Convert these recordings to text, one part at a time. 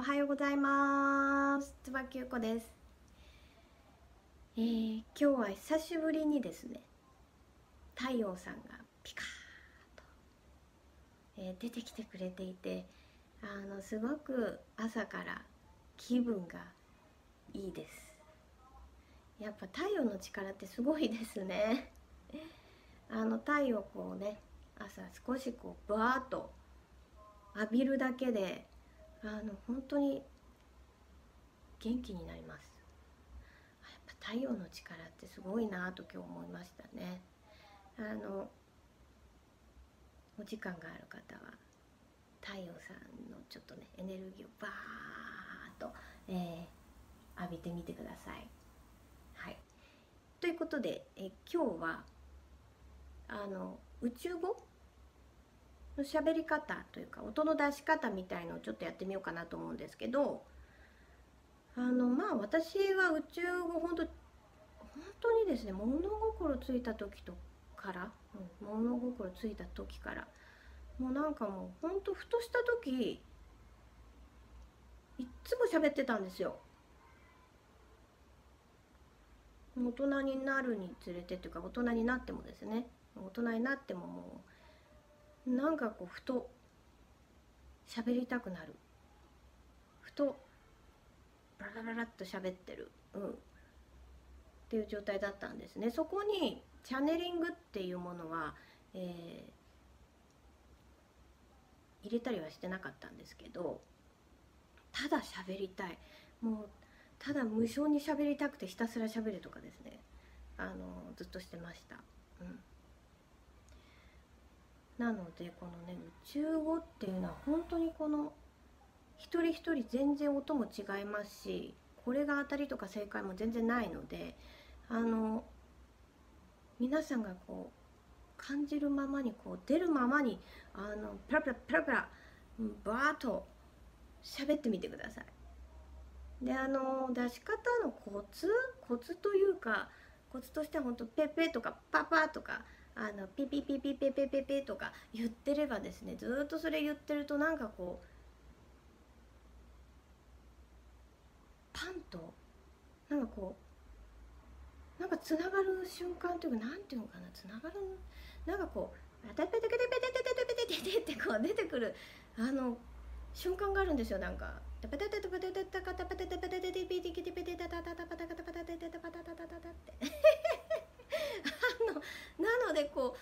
おはようございます。椿ゆこです、えー、今日は久しぶりにですね太陽さんがピカーと、えー、出てきてくれていてあのすごく朝から気分がいいです。やっぱ太陽の力ってすごいですね。あの太陽こうね朝少しこうバーッと浴びるだけであの本当に元気になります。やっぱ太陽の力ってすごいなと今日思いましたね。あのお時間がある方は太陽さんのちょっとねエネルギーをバーッと、えー、浴びてみてください。はい。ということでえ今日はあの宇宙語喋り方というか音の出し方みたいのをちょっとやってみようかなと思うんですけどあのまあ私は宇宙語本当本当にですね物心ついた時とから、うん、物心ついた時からもうなんかもうほんとふとした時いっつも喋ってたんですよ。大人になるにつれてというか大人になってもですね大人になってももうなんかこうふと喋りたくなる。ふとバラバラっと喋ってる、うん、っていう状態だったんですね。そこにチャネリングっていうものは、えー、入れたりはしてなかったんですけどただ喋りたい。もうただ無償に喋りたくてひたすら喋るとかですね。あのずっとしてました。うん。なのでこのね宇宙語っていうのは本当にこの一人一人全然音も違いますしこれが当たりとか正解も全然ないのであの皆さんがこう感じるままにこう出るままにあのプラプラプラプラバーッと喋ってみてください。であの出し方のコツ？コツというかコツとしては本当ペペとかパパとかあのピピピピピピピピとか言ってればですねずっとそれ言ってるとなんかこうパンとなんかこうなんかつながる瞬間というかなんていうのかなつながるなんかこうペテペテペテペテペテペテペテってこう出てくるあの瞬間があるんですよなんか。ペテペテペテペテペテペテペテペテペテペテペテペテタタタタパタタパタタタタパタタタタタってあの なのでこ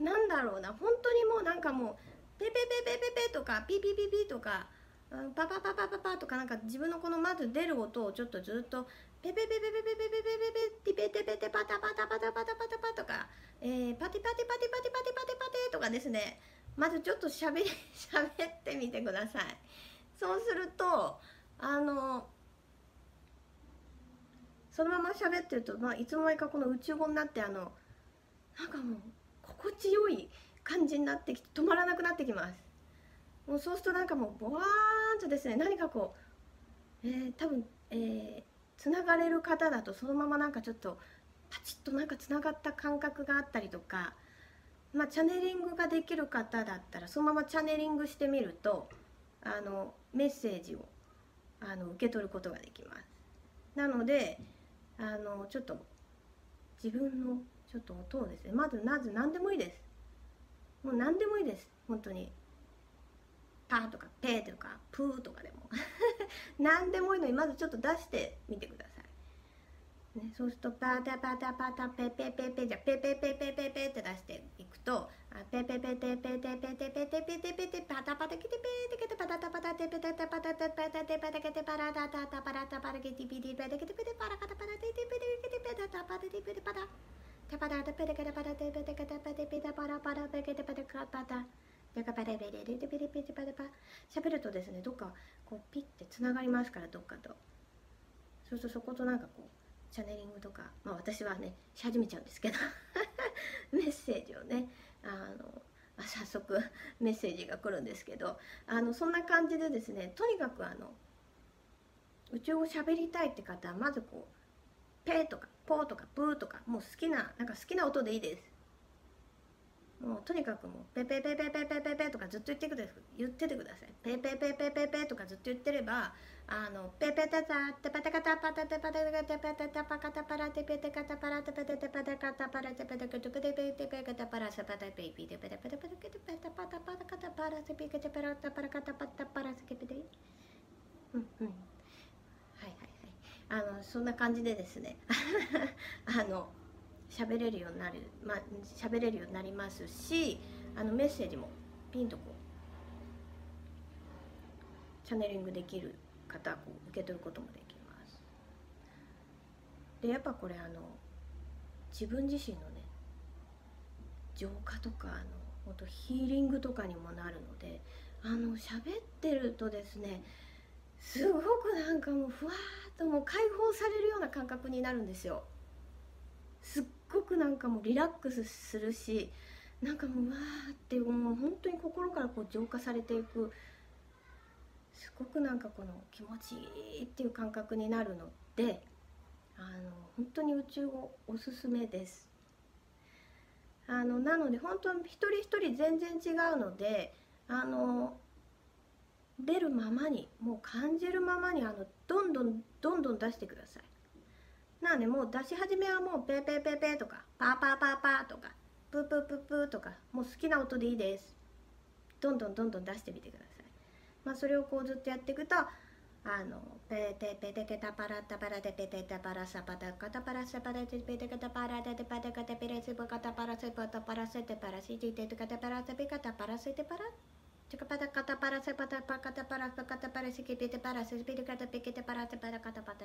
うなんだろうな本当にもうなんかもうペペペペペペとかピピピピとかパパパパパパとかなんか自分のこのまず出る音をちょっとずっとペペペペペペペペペペペペテペテパタパタパタパタパタパとか、えー、パテパテパテパテパテパテパテとかですねまずちょっとしゃべりしゃべってみてくださいそうするとあのそのまま喋ってると、まあ、いつの間にかこの宇宙語になってあのなんかもう心地よい感じになってきて止まらなくなってきます。もうそうするとなんかもうボワーンとですね何かこう、えー、多分えー、つながれる方だとそのままなんかちょっとパチッとなんかつながった感覚があったりとかまあチャネリングができる方だったらそのままチャネリングしてみるとあのメッセージをあの受け取ることができます。なのであのちょっと自分のちょっと音をですね。まずまず何でもいいです。もう何でもいいです。本当に。パーとかペーとかプーとかでも。何でもいいのにまずちょっと出してみてください、ね、そうするとパタパタパタペペペペじゃペペペペペペって出していくとペペペテペテペテペテペテペテパタパタキテペテケテパタタパタテペテパタテパタテパタケテパラタタタパラタパラケティピティペテケテペテパラカタパラテテペテケテペタタパテテペテパタテパタテペテケテパタテペテケテペテペテパラパラペケテペテカパタでかパレベレレレベレペテパテパ喋るとですねどっかこうピッてつながりますからどっかとそうするとそことなんかこうチャネリングとかまあ私はねし始めちゃうんですけど メッセージをねあの早速メッセージが来るんですけどあのそんな感じでですねとにかくあの宇宙語喋りたいって方はまずこう「ペー」とか「ポー」とか「プー」とかもう好きななんか好きな音でいいです。もうとにかくもうペペペペペペペペとかずっと言ってください。言っててくださいペペペペペペとかずっと言ってればあのペペタタテパタカタパタテパタカタパタタパカタパラテペテカタパラテペテテパタカタパラテペテカタペテペテペカタパラサパタペイピテペテペテペテペテペタパタパタカタパラセピケテペラタパラカタパタパラセケペテうんうんはいはいはいあのそんな感じでですねあの喋れるようになるまあ喋れるようになりますしあのメッセージもピンとこうチャネリングできる方こう受け取ることもできます。でやっぱこれあの自分自身のね浄化とかあの本当ヒーリングとかにもなるのであの喋ってるとですねすごくなんかもうふわーっともう解放されるような感覚になるんですよ。すっごくなんかもうリラックスするしなんかもうわーってもう。本当に心からこう浄化されていく。すごくなんかこの気持ちいいっていう感覚になるのであの本当に宇宙をおすすめです。あのなので本当に一人一人全然違うのであの出るままにもう感じるままにあのどんどんどんどん出してください。なのでもう出し始めはもうペーペーペーペーとかパーパーパーパーとかプープープープーとかもう好きな音でいいです。どんどんどんどん出してみてください。まあそれをこうずっとやっていくとあのペテペテケタパラタパラテペテタパラサパタカタパラサパラテペテケタパラテテパテカテペレスブカタパラセパタパラセテパラシティテテカタパラセペカタパラセテパラチカパタカタパラセパタパカタパラパカタパラシキペテパラセペテカタペケテパラテパラカタパタ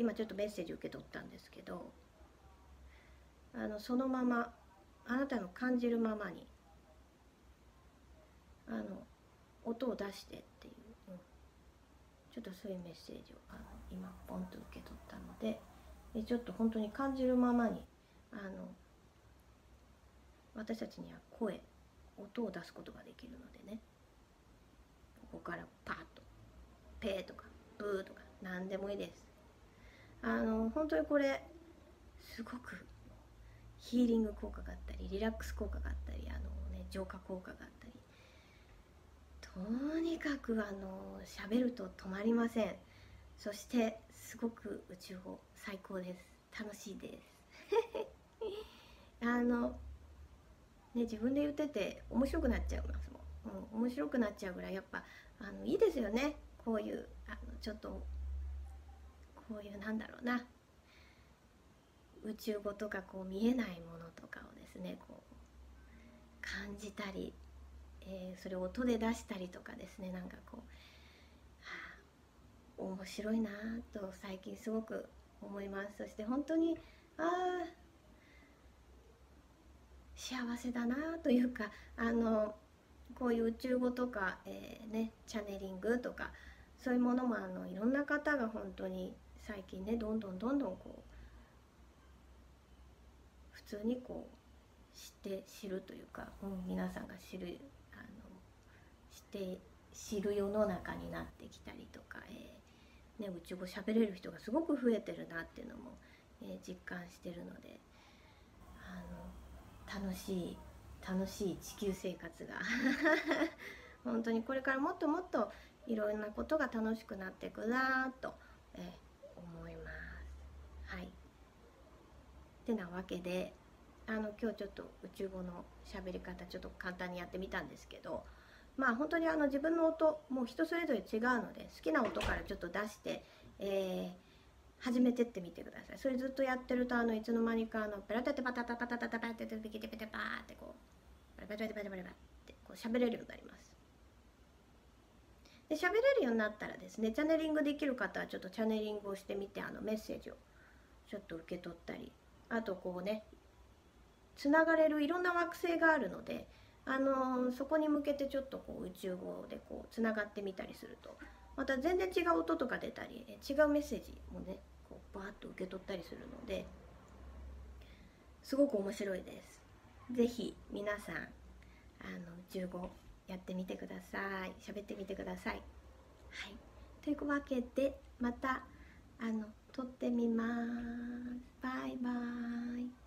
ちょっとメッセージ受け取ったんですけどあのそのままあなたの感じるままにあの音を出してっていう、うん、ちょっとそういうメッセージをあの今ポンと受け取ったのででちょっと本当に感じるままにあの私たちには声音を出すことができるのでねここからパッと「ペー」とか「ブー」とか何でもいいです。あの本当にこれすごくヒーリング効果があったりリラックス効果があったりあの、ね、浄化効果があったり。とにかくあの喋ると止まりません。そしてすごく宇宙語最高です。楽しいです。あのね自分で言ってて面白くなっちゃいますもん、うん、面白くなっちゃうぐらいやっぱあのいいですよね。こういうあのちょっとこういうなんだろうな。宇宙語とかこう見えないものとかをですねこう感じたりえー、それを音で出したりとかですねなんかこう、はあ、面白いなと最近すごく思います。そして本当にああ幸せだなというかあのこういう宇宙語とか、えー、ね、チャネリングとかそういうものもあのいろんな方が本当に最近ねどんどんどんどんこう普通にこう知って知るというか、うん、皆さんが知るして知る世の中になってきたりとか、えー、ね、宇宙語喋れる人がすごく増えてるなっていうのも、えー、実感してるのであの楽しい楽しい地球生活が 本当にこれからもっともっといろんなことが楽しくなっていくなと、えー、思います。はいてなわけであの今日ちょっと宇宙語の喋り方ちょっと簡単にやってみたんですけどまあ本当にあの自分の音もう人それぞれ違うので好きな音からちょっと出して、えー、始めてってみてください。それずっとやってるとあのいつの間にかあのペラテテパタタパタタタパテテペケテペテパーってこうペラペラペラペラペラってこう喋れるようになりますで喋れるようになったらですねチャネリングできる方はちょっとチャネリングをしてみてあのメッセージをちょっと受け取ったりあとこうねつながれるいろんな惑星があるので、あのそこに向けてちょっとこう宇宙語でこうつながってみたりするとまた全然違う音とか出たり違うメッセージもねこうバーッと受け取ったりするのですごく面白いです。ぜひ皆さんあの宇宙語やってみてください喋ってみてください。はいというわけでまたあの撮ってみます。バイバイ。